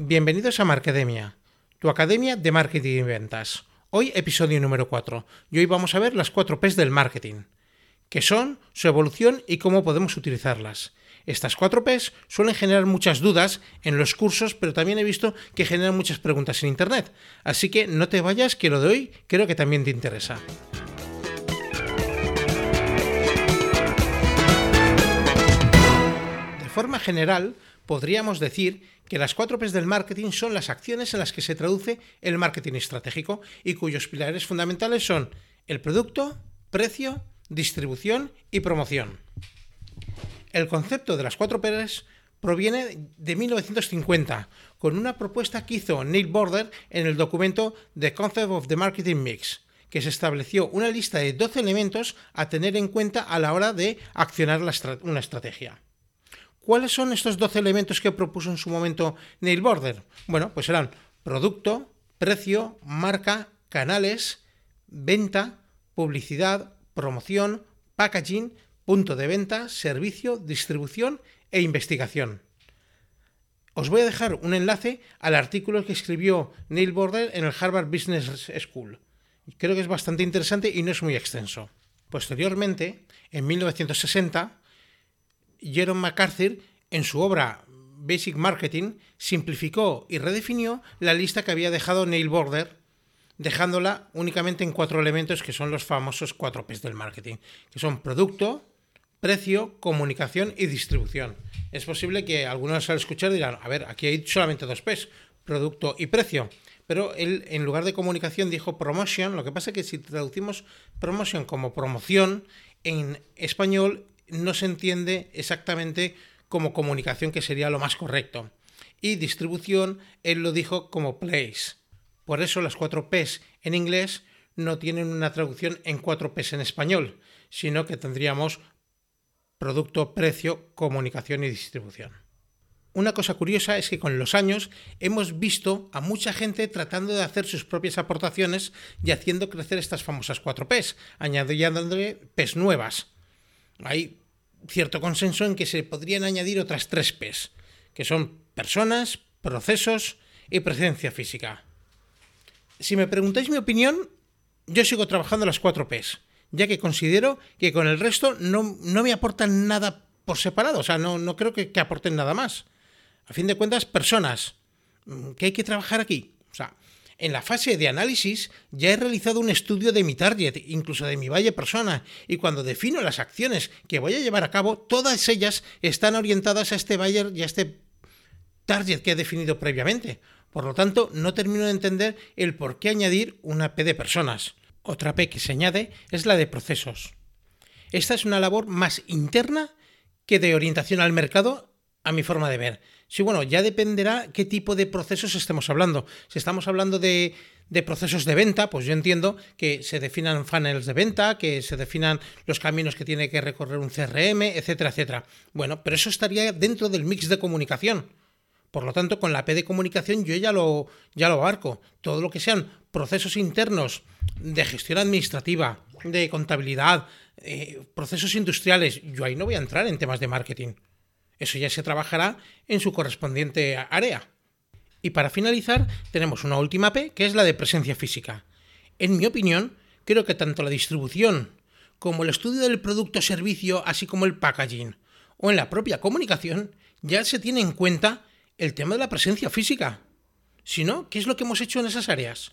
Bienvenidos a Marcademia, tu academia de marketing y ventas. Hoy episodio número 4 y hoy vamos a ver las 4 P's del marketing, qué son, su evolución y cómo podemos utilizarlas. Estas 4 P's suelen generar muchas dudas en los cursos, pero también he visto que generan muchas preguntas en Internet. Así que no te vayas, que lo de hoy creo que también te interesa. De forma general, podríamos decir que las cuatro P's del marketing son las acciones en las que se traduce el marketing estratégico y cuyos pilares fundamentales son el producto, precio, distribución y promoción. El concepto de las cuatro P's proviene de 1950, con una propuesta que hizo Neil Border en el documento The Concept of the Marketing Mix, que se estableció una lista de 12 elementos a tener en cuenta a la hora de accionar una estrategia. ¿Cuáles son estos 12 elementos que propuso en su momento Neil Border? Bueno, pues serán producto, precio, marca, canales, venta, publicidad, promoción, packaging, punto de venta, servicio, distribución e investigación. Os voy a dejar un enlace al artículo que escribió Neil Border en el Harvard Business School. Creo que es bastante interesante y no es muy extenso. Posteriormente, en 1960, Jerome McCarthy, en su obra Basic Marketing, simplificó y redefinió la lista que había dejado Neil Border, dejándola únicamente en cuatro elementos que son los famosos cuatro P's del marketing, que son producto, precio, comunicación y distribución. Es posible que algunos al escuchar dirán, a ver, aquí hay solamente dos P's, producto y precio. Pero él, en lugar de comunicación, dijo promotion. Lo que pasa es que si traducimos promotion como promoción, en español no se entiende exactamente como comunicación, que sería lo más correcto. Y distribución, él lo dijo como place. Por eso las cuatro P's en inglés no tienen una traducción en cuatro P's en español, sino que tendríamos producto, precio, comunicación y distribución. Una cosa curiosa es que con los años hemos visto a mucha gente tratando de hacer sus propias aportaciones y haciendo crecer estas famosas cuatro P's, añadiéndole P's nuevas. Hay cierto consenso en que se podrían añadir otras tres P's, que son personas, procesos y presencia física. Si me preguntáis mi opinión, yo sigo trabajando las cuatro P's, ya que considero que con el resto no, me aportan nada por separado, o sea, no, no creo que, que aporten nada más. A fin de cuentas, personas, ¿qué hay que trabajar aquí? En la fase de análisis ya he realizado un estudio de mi target, incluso de mi valle persona, y cuando defino las acciones que voy a llevar a cabo, todas ellas están orientadas a este buyer y a este target que he definido previamente. Por lo tanto, no termino de entender el por qué añadir una P de personas. Otra P que se añade es la de procesos. Esta es una labor más interna que de orientación al mercado, a mi forma de ver. Sí, bueno, ya dependerá qué tipo de procesos estemos hablando. Si estamos hablando de, procesos de venta, pues yo entiendo que se definan funnels de venta, que se definan los caminos que tiene que recorrer un CRM, etcétera, etcétera. Bueno, pero eso estaría dentro del mix de comunicación. Por lo tanto, con la P de comunicación yo ya lo, ya lo abarco. Todo lo que sean procesos internos de gestión administrativa, de contabilidad, eh, procesos industriales, yo ahí no voy a entrar en temas de marketing. Eso ya se trabajará en su correspondiente área. Y para finalizar, tenemos una última P, que es la de presencia física. En mi opinión, creo que tanto la distribución como el estudio del producto o servicio, así como el packaging, o en la propia comunicación, ya se tiene en cuenta el tema de la presencia física. Si no, ¿qué es lo que hemos hecho en esas áreas?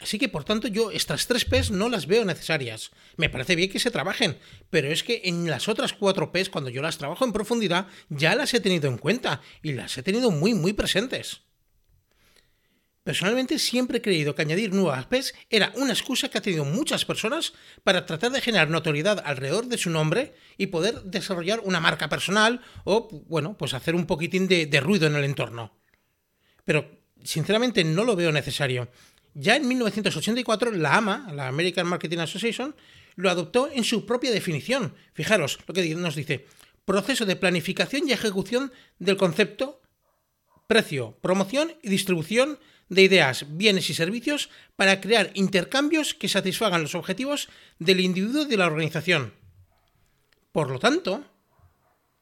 Así que, por tanto, yo estas tres P's no las veo necesarias. Me parece bien que se trabajen, pero es que en las otras cuatro P's, cuando yo las trabajo en profundidad, ya las he tenido en cuenta y las he tenido muy, muy presentes. Personalmente siempre he creído que añadir nuevas P's era una excusa que ha tenido muchas personas para tratar de generar notoriedad alrededor de su nombre y poder desarrollar una marca personal o, bueno, pues hacer un poquitín de, de ruido en el entorno. Pero, sinceramente, no lo veo necesario. Ya en 1984, la AMA, la American Marketing Association, lo adoptó en su propia definición. Fijaros lo que nos dice. Proceso de planificación y ejecución del concepto, precio, promoción y distribución de ideas, bienes y servicios para crear intercambios que satisfagan los objetivos del individuo y de la organización. Por lo tanto,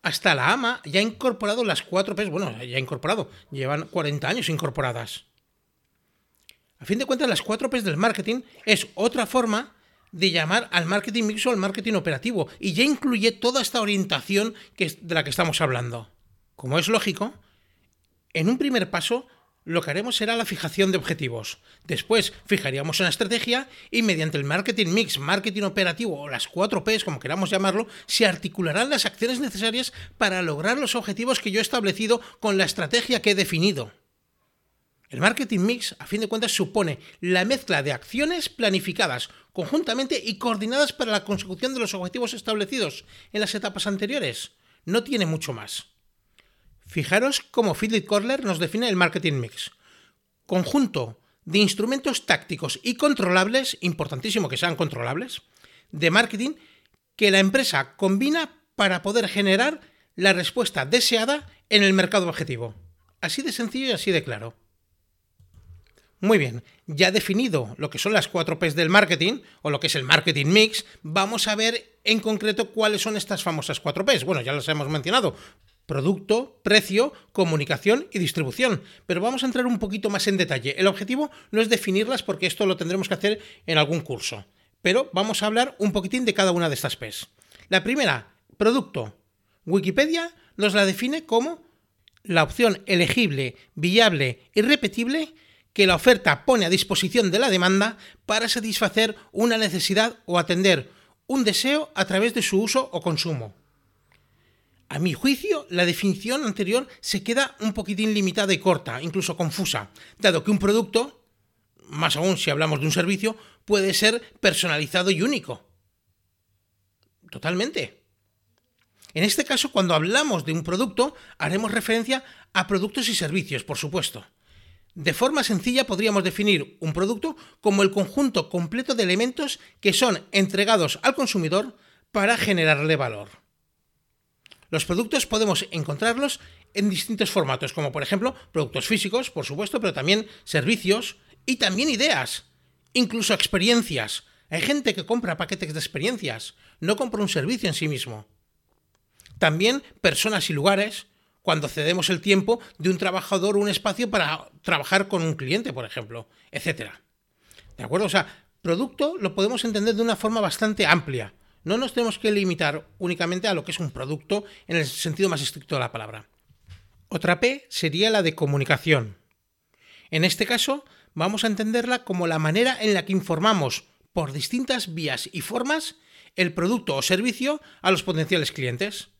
hasta la AMA ya ha incorporado las cuatro P's, bueno, ya ha incorporado, llevan 40 años incorporadas. A fin de cuentas, las cuatro P's del marketing es otra forma de llamar al marketing mixto o al marketing operativo y ya incluye toda esta orientación que de la que estamos hablando. Como es lógico, en un primer paso lo que haremos será la fijación de objetivos. Después fijaríamos una estrategia y mediante el marketing mix, marketing operativo o las cuatro P's, como queramos llamarlo, se articularán las acciones necesarias para lograr los objetivos que yo he establecido con la estrategia que he definido. El marketing mix, a fin de cuentas, supone la mezcla de acciones planificadas conjuntamente y coordinadas para la consecución de los objetivos establecidos en las etapas anteriores. No tiene mucho más. Fijaros cómo Philip Kotler nos define el marketing mix. Conjunto de instrumentos tácticos y controlables, importantísimo que sean controlables, de marketing que la empresa combina para poder generar la respuesta deseada en el mercado objetivo. Así de sencillo y así de claro. Muy bien, ya definido lo que son las cuatro P's del marketing, o lo que es el marketing mix, vamos a ver en concreto cuáles son estas famosas cuatro P's. Bueno, ya las hemos mencionado, producto, precio, comunicación y distribución. Pero vamos a entrar un poquito más en detalle. El objetivo no es definirlas porque esto lo tendremos que hacer en algún curso. Pero vamos a hablar un poquitín de cada una de estas P's. La primera, producto. Wikipedia nos la define como la opción elegible, viable y repetible que la oferta pone a disposición de la demanda para satisfacer una necesidad o atender un deseo a través de su uso o consumo. A mi juicio, la definición anterior se queda un poquitín limitada y corta, incluso confusa, dado que un producto, más aún si hablamos de un servicio, puede ser personalizado y único. Totalmente. En este caso, cuando hablamos de un producto, haremos referencia a productos y servicios, por supuesto. De forma sencilla podríamos definir un producto como el conjunto completo de elementos que son entregados al consumidor para generarle valor. Los productos podemos encontrarlos en distintos formatos, como por ejemplo productos físicos, por supuesto, pero también servicios y también ideas, incluso experiencias. Hay gente que compra paquetes de experiencias, no compra un servicio en sí mismo. También personas y lugares, cuando cedemos el tiempo de un trabajador un espacio para trabajar con un cliente, por ejemplo, etc. ¿De acuerdo? O sea, producto lo podemos entender de una forma bastante amplia. No nos tenemos que limitar únicamente a lo que es un producto en el sentido más estricto de la palabra. Otra P sería la de comunicación. En este caso, vamos a entenderla como la manera en la que informamos por distintas vías y formas el producto o servicio a los potenciales clientes.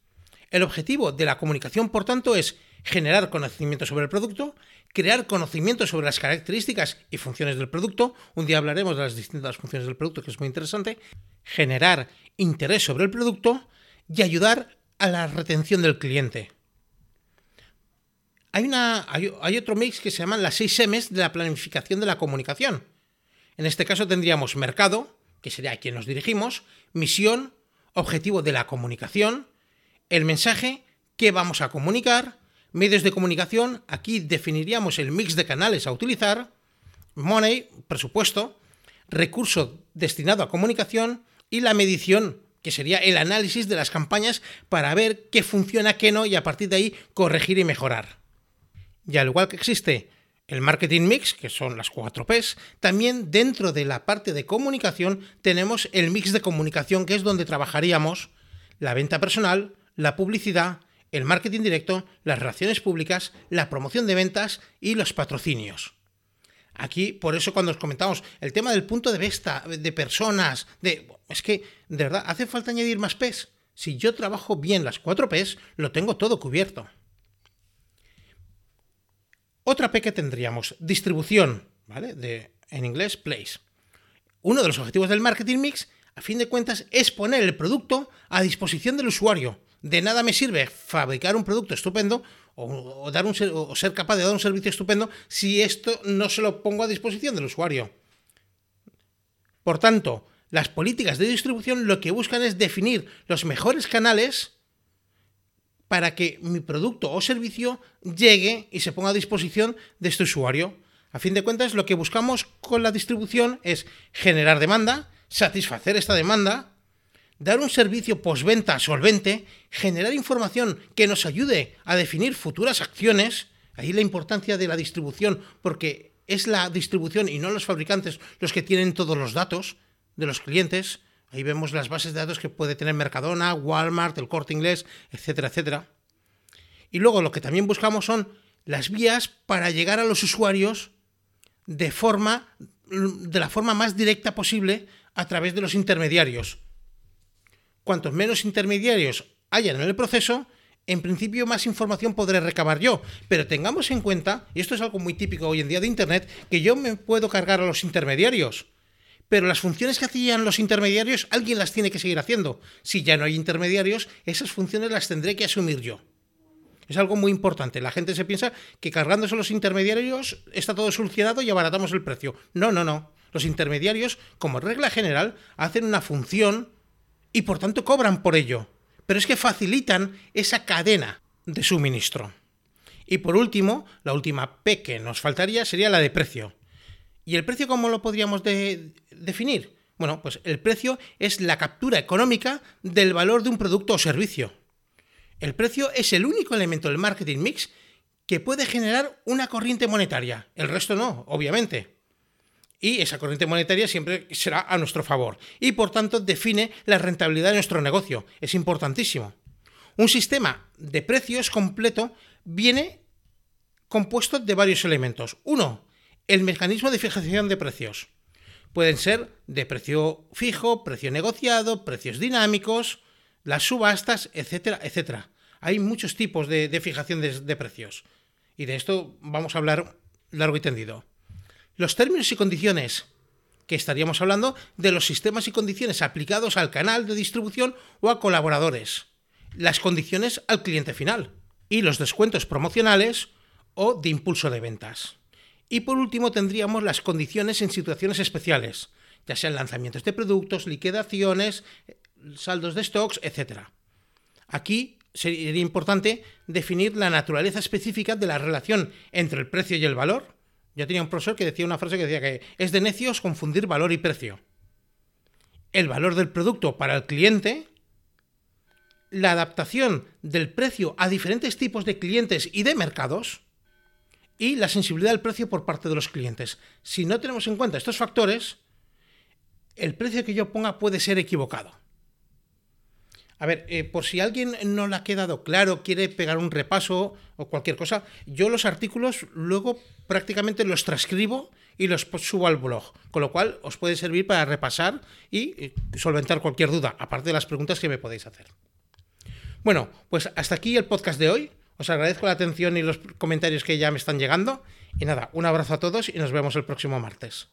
El objetivo de la comunicación, por tanto, es generar conocimiento sobre el producto, crear conocimiento sobre las características y funciones del producto, un día hablaremos de las distintas funciones del producto, que es muy interesante, generar interés sobre el producto y ayudar a la retención del cliente. Hay, una, hay, otro mix que se llaman las 6 M's de la planificación de la comunicación. En este caso tendríamos mercado, que sería a quien nos dirigimos, misión, objetivo de la comunicación, el mensaje, qué vamos a comunicar, medios de comunicación, aquí definiríamos el mix de canales a utilizar, money, presupuesto, recurso destinado a comunicación. Y la medición, que sería el análisis de las campañas para ver qué funciona, qué no y a partir de ahí corregir y mejorar. Y al igual que existe el marketing mix, que son las cuatro P's, también dentro de la parte de comunicación tenemos el mix de comunicación, que es donde trabajaríamos la venta personal, la publicidad, el marketing directo, las relaciones públicas, la promoción de ventas y los patrocinios. Aquí, por eso cuando os comentamos el tema del punto de vista de personas, de es que, de verdad, hace falta añadir más P's. Si yo trabajo bien las cuatro P's, lo tengo todo cubierto. Otra P que tendríamos, distribución, ¿vale? De, en inglés, place. Uno de los objetivos del marketing mix, a fin de cuentas, es poner el producto a disposición del usuario. De nada me sirve fabricar un producto estupendo o, dar un, ser capaz de dar un servicio estupendo si esto no se lo pongo a disposición del usuario. Por tanto, las políticas de distribución lo que buscan es definir los mejores canales para que mi producto o servicio llegue y se ponga a disposición de este usuario. A fin de cuentas, lo que buscamos con la distribución es generar demanda, satisfacer esta demanda, dar un servicio postventa solvente, generar información que nos ayude a definir futuras acciones, ahí la importancia de la distribución, porque es la distribución y no los fabricantes los que tienen todos los datos de los clientes. Ahí vemos las bases de datos que puede tener Mercadona, Walmart, el Corte Inglés, etcétera, etcétera. Y luego lo que también buscamos son las vías para llegar a los usuarios de forma de la forma más directa posible a través de los intermediarios. Cuantos menos intermediarios hayan en el proceso, en principio más información podré recabar yo, pero tengamos en cuenta, y esto es algo muy típico hoy en día de Internet, que yo me puedo cargar a los intermediarios, pero las funciones que hacían los intermediarios alguien las tiene que seguir haciendo. Si ya no hay intermediarios, esas funciones las tendré que asumir yo. Es algo muy importante. La gente se piensa que cargándose los intermediarios está todo solucionado y abaratamos el precio. No, no, no. Los intermediarios, como regla general, hacen una función y por tanto cobran por ello. Pero es que facilitan esa cadena de suministro. Y por último, la última P que nos faltaría sería la de precio. ¿Y el precio cómo lo podríamos definir? Bueno, pues el precio es la captura económica del valor de un producto o servicio. El precio es el único elemento del marketing mix que puede generar una corriente monetaria. El resto no, obviamente. Y esa corriente monetaria siempre será a nuestro favor. Y por tanto define la rentabilidad de nuestro negocio. Es importantísimo. Un sistema de precios completo viene compuesto de varios elementos. Uno, el mecanismo de fijación de precios. Pueden ser de precio fijo, precio negociado, precios dinámicos, las subastas, etcétera, etcétera. Hay muchos tipos de, fijación de, precios. Y de esto vamos a hablar largo y tendido. Los términos y condiciones, que estaríamos hablando de los sistemas y condiciones aplicados al canal de distribución o a colaboradores. Las condiciones al cliente final. Y los descuentos promocionales o de impulso de ventas. Y por último tendríamos las condiciones en situaciones especiales, ya sean lanzamientos de productos, liquidaciones, saldos de stocks, etc. Aquí sería importante definir la naturaleza específica de la relación entre el precio y el valor. Yo tenía un profesor que decía una frase que decía que es de necios confundir valor y precio. El valor del producto para el cliente, la adaptación del precio a diferentes tipos de clientes y de mercados, y la sensibilidad al precio por parte de los clientes. Si no tenemos en cuenta estos factores, el precio que yo ponga puede ser equivocado. A ver, eh, por si alguien no le ha quedado claro, quiere pegar un repaso o cualquier cosa, yo los artículos luego prácticamente los transcribo y los subo al blog, con lo cual os puede servir para repasar y eh, solventar cualquier duda, aparte de las preguntas que me podéis hacer. Bueno, pues hasta aquí el podcast de hoy. Os agradezco la atención y los comentarios que ya me están llegando. Y nada, un abrazo a todos y nos vemos el próximo martes.